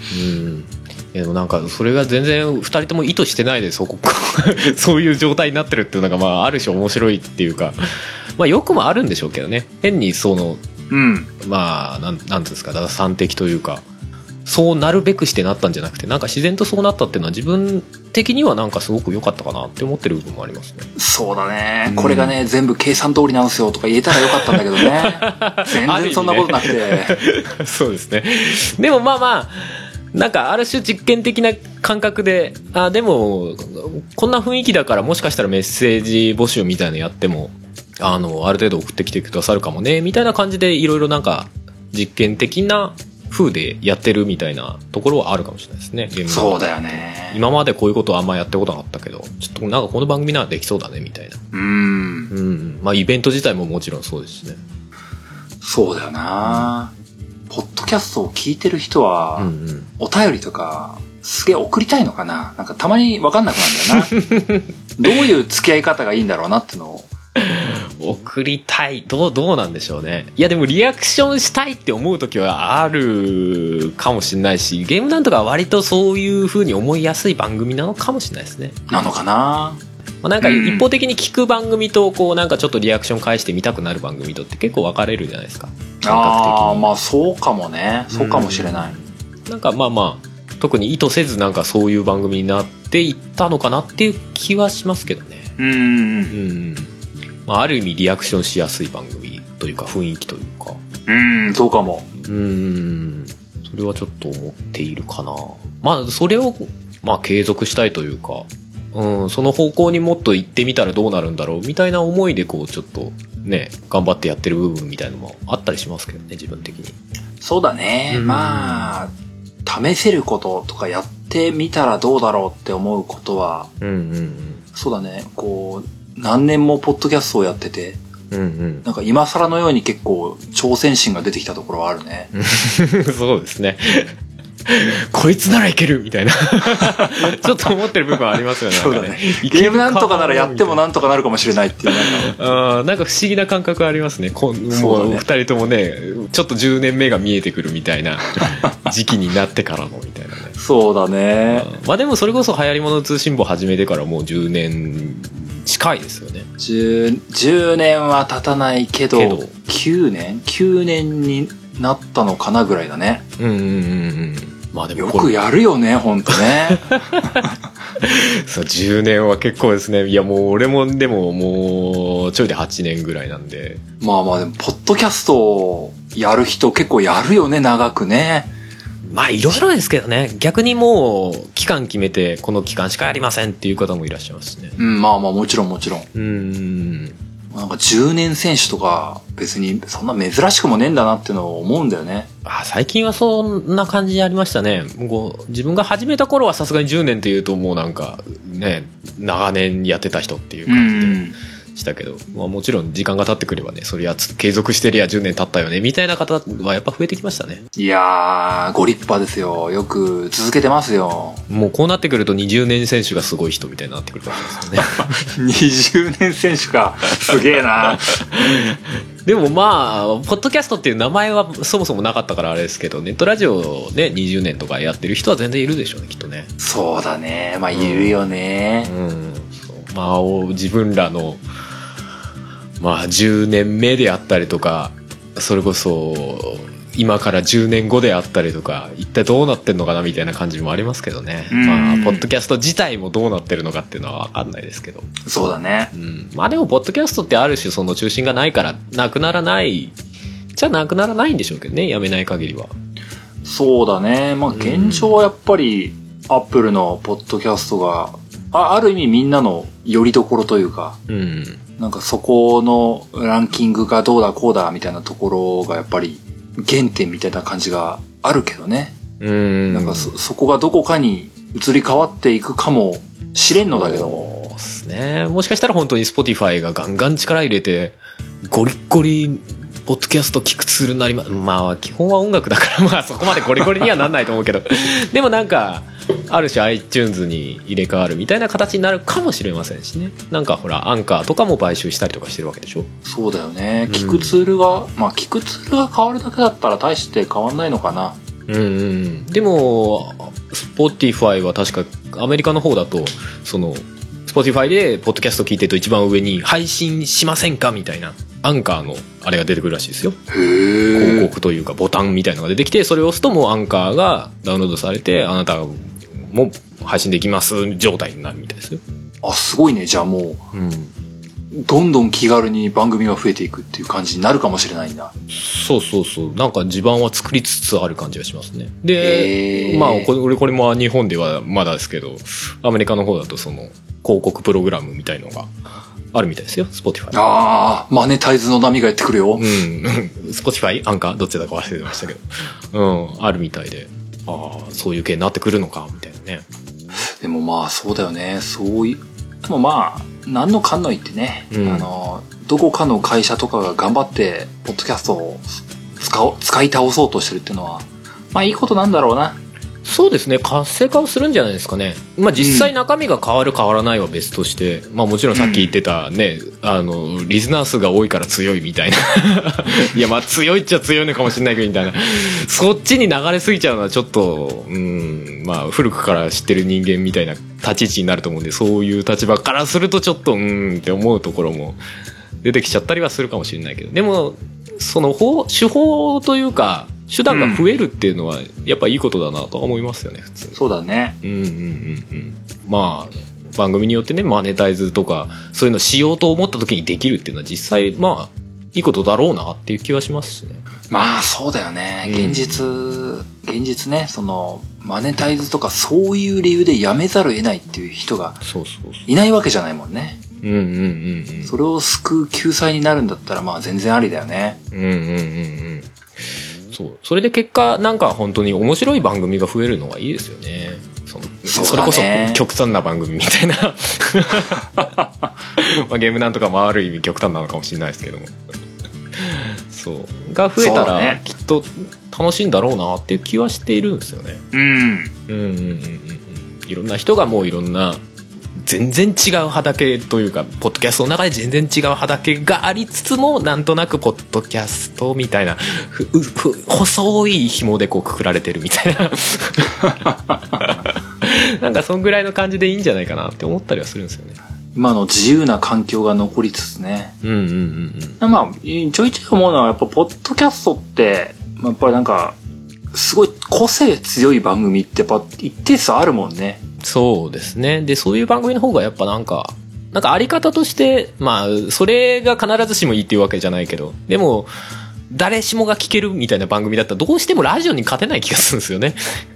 うでもなんかそれが全然2人とも意図してないでそこ。そういう状態になってるっていうのがまあある種面白いっていうか。まあよくもあるんでしょうけどね。変にそのうん。まあなんなんていうんですか打算的というかそうなるべくしてなったんじゃなくてなんか自然とそうなったっていうのは自分的にはなんかすごく良かったかなって思ってる部分もありますねそうだねうん。これがね、全部計算通りなんですよとか言えたらよかったんだけどね。全然そんなことなくて。そうですねでもまあまあなんかある種実験的な感覚であでもこんな雰囲気だからもしかしたらメッセージ募集みたいなのやってもあのある程度送ってきてくださるかもねみたいな感じでいろいろなんか実験的な風でやってるみたいなところはあるかもしれないですねゲームのそうだよね。今までこういうことはあんまやったことなかったけどちょっとなんかこの番組ならできそうだねみたいなうん。うんまあイベント自体ももちろんそうですしねそうだよな。ポッドキャストを聞いてる人は、うんうんお便りとか、すげえ送りたいのかな？なんかたまにわかんなくなるんだよな。どういう付き合い方がいいんだろうなってのを。送りたい。どうどうなんでしょうね。いやでもリアクションしたいって思う時はあるかもしれないしゲームなんとかは割とそういう風に思いやすい番組なのかもしれないですね、なのかな？まあ、なんかうん。一方的に聞く番組とこうなんかちょっとリアクション返してみたくなる番組とって結構分かれるじゃないですか。感覚的に。ああ、まあそうかもね。そうかもしれない。なんかまあまあ特に意図せずなんかそういう番組になっていったのかなっていう気はしますけどね。うんうん。う。ん、まあ、ある意味リアクションしやすい番組というか雰囲気というか。うん、そうかも。うーん。それはちょっと思っているかな。まあそれをまあ継続したいというか。うんその方向にもっと行ってみたらどうなるんだろうみたいな思いでこうちょっとね頑張ってやってる部分みたいなのもあったりしますけどね自分的に。そうだね。うん。まあ、試せることとかやってみたらどうだろうって思うことは、うんうん。そうだね。こう、何年もポッドキャストをやってて、うんうん。なんか今更のように結構挑戦心が出てきたところはあるね。う んそうですね。こいつならいけるみたいな。ちょっと思ってる部分ありますよね。そうだね。ゲームなんとかならやってもなんとかなるかもしれないっていう、なんか、あーなんか不思議な感覚ありますね。こもう二人ともね、ちょっと10年目が見えてくるみたいな 時期になってからのみたいなね。そうだね。まあでもそれこそ流行り物通信簿始めてからもう10年近いですよね。10, 10年は経たないけどけど9年 ?9 年になったのかなぐらいだね。うんうんうんうん。まあでもよくやるよね、ほんとね。そう10年は結構ですね。いやもう俺もでももうちょいで8年ぐらいなんで。まあまあでも、ポッドキャストをやる人結構やるよね、長くね。まあいろいろですけどね。逆にもう期間決めてこの期間しかやりませんっていう方もいらっしゃいますしね。うん、まあまあもちろんもちろん。うんうんうん。なんか10年選手とか別にそんな珍しくもねえんだなっていうのを思うんだよね。あ最近はそんな感じありましたねもう自分が始めた頃はさすがに10年っていうともうなんかね長年やってた人っていう感じでしたけど、まあ、もちろん時間が経ってくればねそれはつ継続してりゃ10年経ったよねみたいな方はやっぱ増えてきましたねいやー、ご立派ですよ。よく続けてますよ。もうこうなってくると20年選手がすごい人みたいになってくるかもしれないですよね 20年選手か。すげえな。でもまあポッドキャストっていう名前はそもそもなかったからあれですけどネットラジオね20年とかやってる人は全然いるでしょうねきっとねそうだね。まあ、いるよね。うん、そうまあお自分らのまあ10年目であったりとかそれこそ今から10年後であったりとか一体どうなってんのかなみたいな感じもありますけどね。うん。まあポッドキャスト自体もどうなってるのかっていうのは分かんないですけど、そうだね。うん、まあでもポッドキャストってある種その中心がないからなくならないじゃなくならないんでしょうけどねやめない限りは。そうだね。まあ、現状はやっぱり、アップルのポッドキャストが、あある意味みんなの拠り所というか、うんなんかそこのランキングがどうだこうだみたいなところがやっぱり原点みたいな感じがあるけどね。うんなんかそ、そこがどこかに移り変わっていくかもしれんのだけども。そうですね。もしかしたら本当に Spotify がガンガン力入れて、ゴリッゴリ、ポッドキャスト聞くツールになりま、まあ、基本は音楽だから、まあ、そこまでゴリゴリにはなんないと思うけど、でもなんか、ある種 iTunes に入れ替わるみたいな形になるかもしれませんしね。なんかほら、アンカーとかも買収したりとかしてるわけでしょ。そうだよね。うん聞くツールが、まあ聞くツールが変わるだけだったら大して変わんないのかな。うんうん。でも、Spotify は確かアメリカの方だと、その、Spotify でポッドキャスト聞いてると一番上に配信しませんかみたいなアンカーのあれが出てくるらしいですよへ広え。告というかボタンみたいのが出てきてそれを押すともうアンカーがダウンロードされてあなたも配信できます状態になるみたいですよ。あ、すごいね。じゃあもうん。う、どんどん気軽に番組が増えていくっていう感じになるかもしれないんだ。そうそうそう。なんか地盤は作りつつある感じがしますね。でまあこれこれも日本ではまだですけどアメリカの方だとその広告プログラムみたいのがあるみたいですよ。Spotify ああ、マネタイズの波がやってくるよ。うん、Spotify アンカー？どっちだか忘れてましたけど、うん、あるみたいで、ああ、そういう系になってくるのか、みたいなね。でもまあそうだよね。そういう、でもまあ、何のかんの言ってね、うんあの、どこかの会社とかが頑張って、ポッドキャストを使おう、使い倒そうとしてるっていうのは、まあいいことなんだろうな。そうですね、活性化をするんじゃないですかね。まあ実際中身が変わる変わらないは別として、まあもちろんさっき言ってたね、あの、リスナー数が多いから強いみたいな。いやまあ強いっちゃ強いのかもしれないけどみたいな。そっちに流れすぎちゃうのはちょっと、うん、まあ古くから知ってる人間みたいな立ち位置になると思うんで、そういう立場からするとちょっと、うんって思うところも出てきちゃったりはするかもしれないけど、でも、その方、手法というか、手段が増えるっていうのは、やっぱいいことだなとは思いますよね、普通に。そうだね。うんうんうんうん。まあ、番組によってね、マネタイズとか、そういうのしようと思った時にできるっていうのは実際、まあ、いいことだろうなっていう気はしますしね。まあそうだよね。うん現実、現実ね、その、マネタイズとかそういう理由でやめざるを得ないっていう人がそうそうそう。いないわけじゃないもんね。うんうんうんうん。それを救う救済になるんだったらまあ全然ありだよね。うんうんうんうん。そう。それで結果、なんか本当に面白い番組が増えるのがいいですよね。そのねそれこそ極端な番組みたいな。まあゲームなんとかもある意味極端なのかもしれないですけども。そう。が増えたら、きっと楽しいんだろうなっていう気はしているんですよね。うん。うんうんうんうんうん。いろんな人がもういろんな、全然違う畑というか、ポッドキャストの中で全然違う畑がありつつも、なんとなくポッドキャストみたいな、細い紐でこうくくられてるみたいな。なんかそんぐらいの感じでいいんじゃないかなって思ったりはするんですよね。今の自由な環境が残りつつね。うんうんうんまあ、ちょいちょい思うのはやっぱポッドキャストって、まあやっぱりなんか、すごい個性強い番組ってやっぱ一定数あるもんね。うん。そうですね。で、そういう番組の方がやっぱなんか、なんかあり方として、まあ、それが必ずしもいいっていうわけじゃないけど、でも、誰しもが聞けるみたいな番組だったらどうしてもラジオに勝てない気がするんですよね。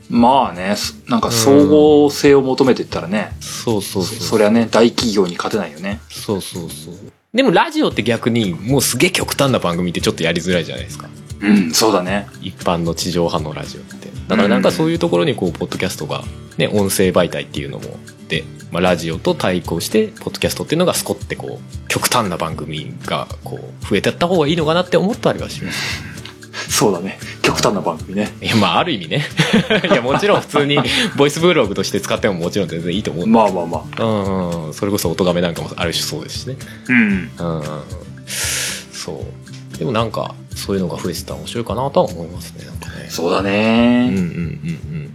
まあね、すなんか総合性を求めていったらね、そうそうそう。そりゃね、大企業に勝てないよね。そうそうそう。でもラジオって逆にもうすげえ極端な番組ってちょっとやりづらいじゃないですか。うん、そうだね。一般の地上波のラジオって。だからなんかそういうところにこう、ポッドキャストが、ね、音声媒体っていうのも、で、まあラジオと対抗して、ポッドキャストっていうのがスコってこう、極端な番組がこう、増えてった方がいいのかなって思ったりはします。そうだね。極端な番組ね。いや、まあある意味ね。いや、もちろん普通に、ボイスブログとして使ってももちろん全然いいと思うまあまあまあ。うんうん、それこそ音がめなんかもある種そうですしね。うん。うんうん、そう。でもなんか、そういうのが増えてたら面白いかなとは思いますね、なんかね。そうだうんうんね。うんうん。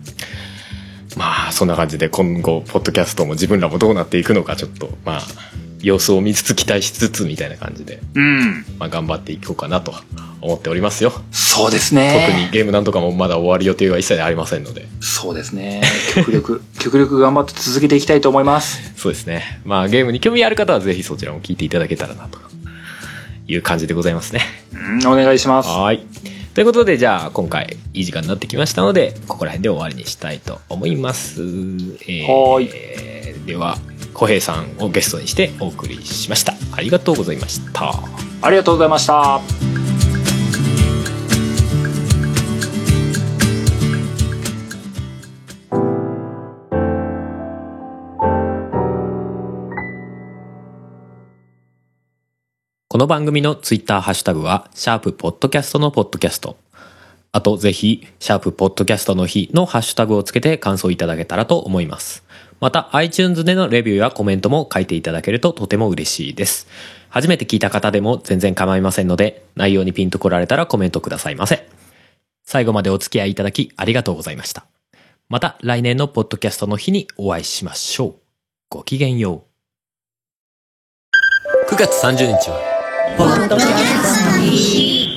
まあ、そんな感じで今後、ポッドキャストも自分らもどうなっていくのか、ちょっと、まあ、様子を見つつ期待しつつみたいな感じで、うん。まあ、頑張っていこうかなと思っておりますよ。そうです特にね。ゲームなんとかもまだ終わる予定は一切ありませんので。そうですね。極力、極力頑張って続けていきたいと思います。そうですね。まあ、ゲームに興味ある方はぜひそちらも聞いていただけたらなという感じでございますね。うん、お願いします。はい。ということで、じゃあ、今回、いい時間になってきましたので、ここら辺で終わりにしたいと思います。えーはーいでは、小平さんをゲストにしてお送りしました。ありがとうございました。ありがとうございました。この番組のツイッターハッシュタグは、シャープポッドキャストのポッドキャスト。あと、ぜひ、シャープポッドキャストの日のハッシュタグをつけて感想いただけたらと思います。また、iTunes でのレビューやコメントも書いていただけるととても嬉しいです。初めて聞いた方でも全然構いませんので、内容にピンと来られたらコメントくださいませ。最後までお付き合いいただきありがとうございました。また来年のポッドキャストの日にお会いしましょう。ごきげんよう。9月30日は广东人的声。